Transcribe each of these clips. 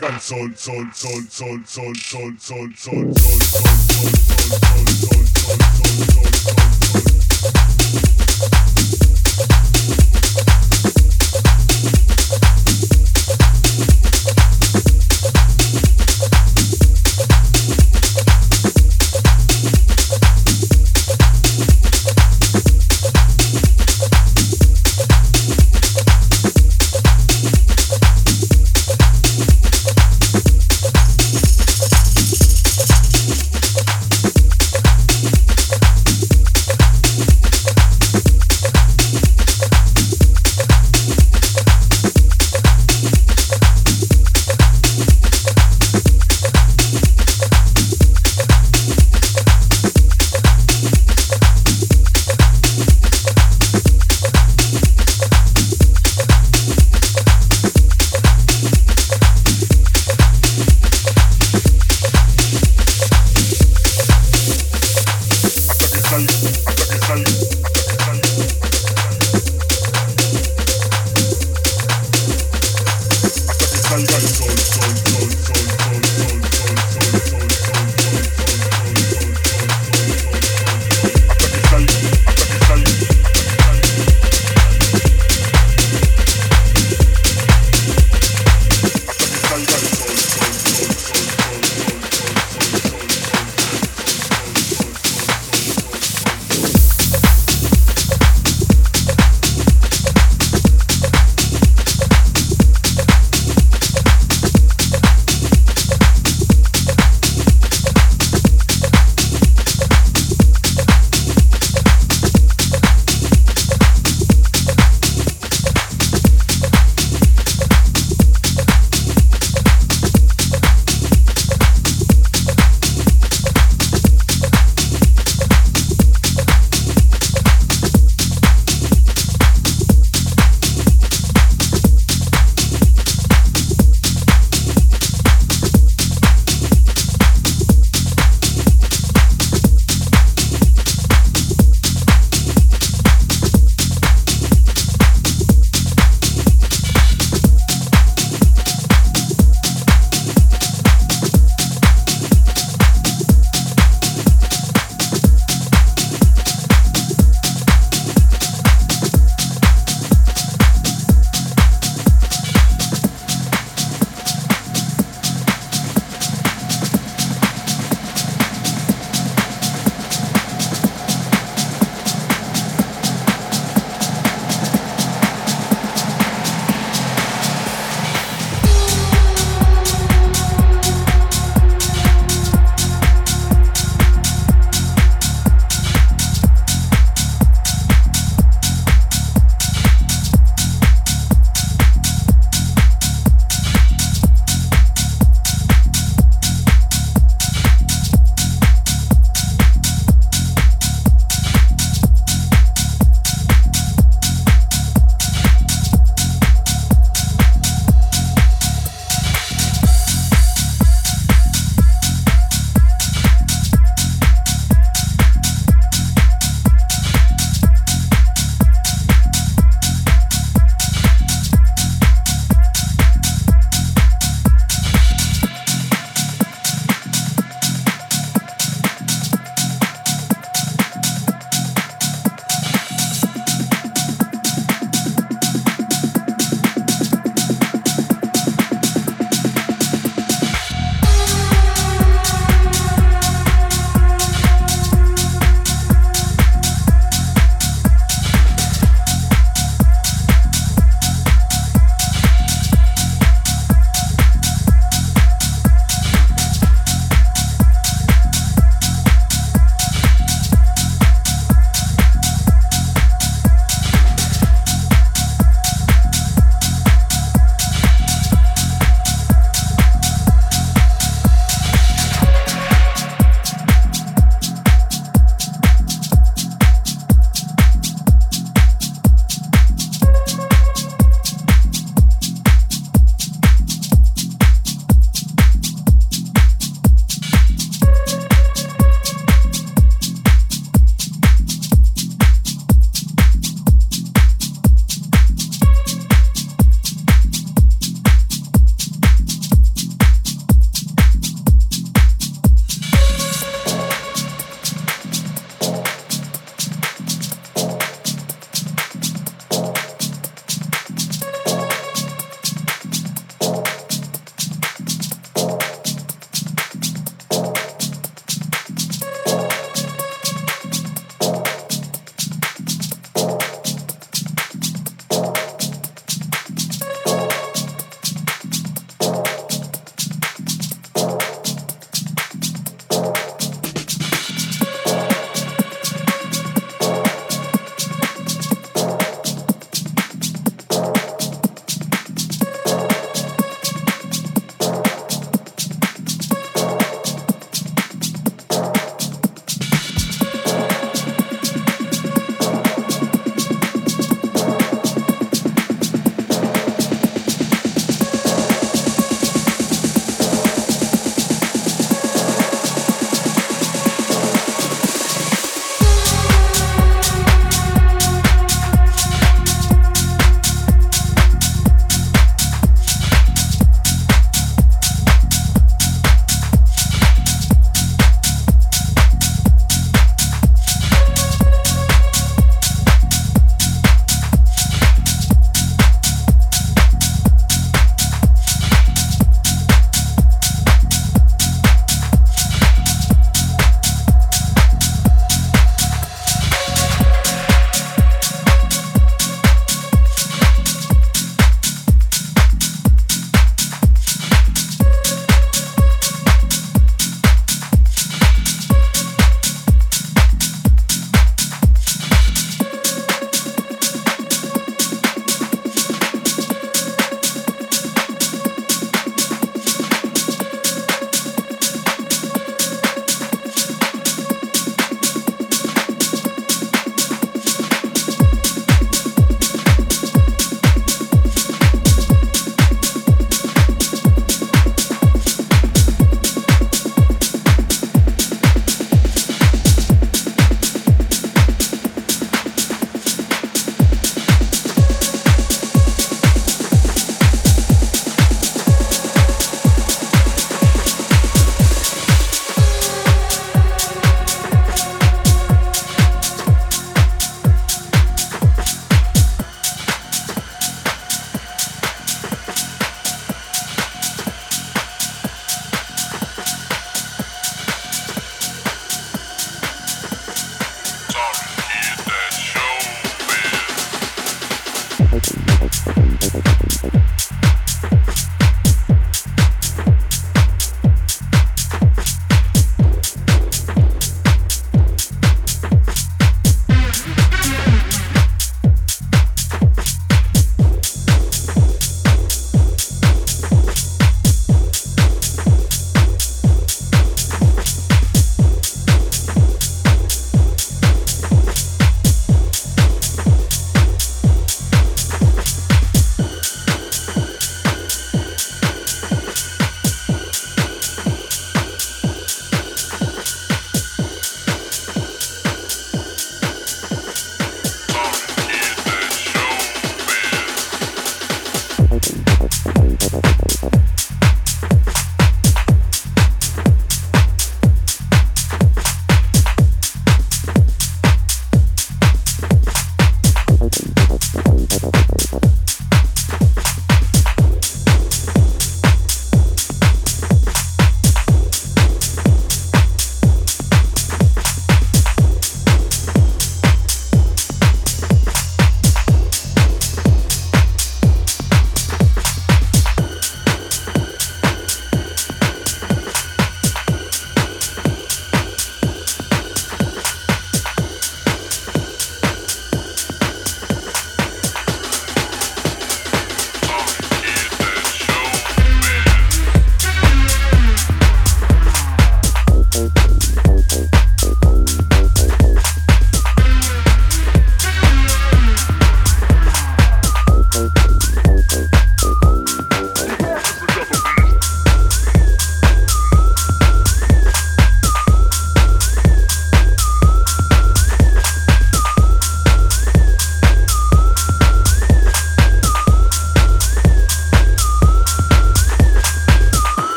Oigan, sol, sol, sol, sol, sol, sol, sol, sol, sol, sol, sol, sol, sol.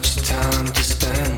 much time to spend.